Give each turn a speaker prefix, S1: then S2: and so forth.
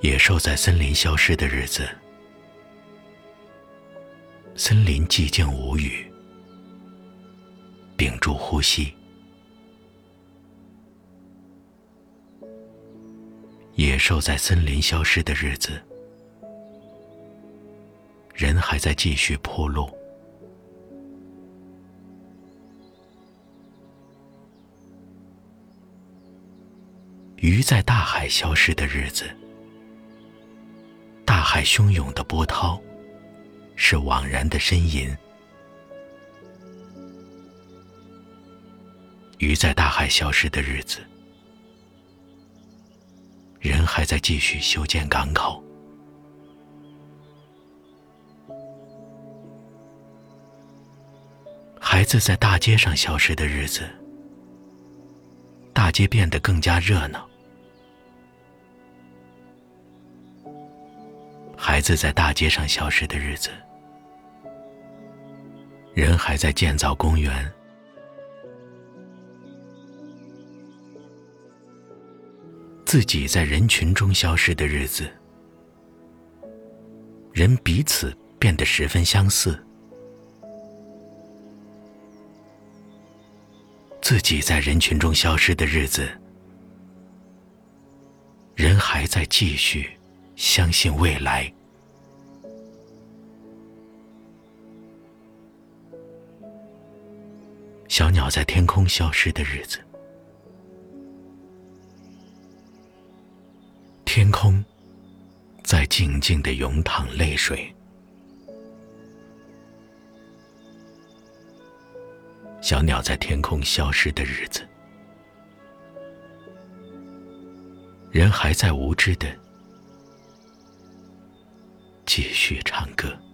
S1: 野兽在森林消失的日子，森林寂静无语，屏住呼吸。野兽在森林消失的日子，人还在继续铺路。鱼在大海消失的日子，海汹涌的波涛是枉然的呻吟。鱼在大海消失的日子，人还在继续修建港口。孩子在大街上消失的日子，大街变得更加热闹。孩子在大街上消失的日子，人还在建造公园。自己在人群中消失的日子，人彼此变得十分相似。自己在人群中消失的日子，人还在继续相信未来。小鸟在天空消失的日子，天空在静静的涌淌泪水。小鸟在天空消失的日子，人还在无知的继续唱歌。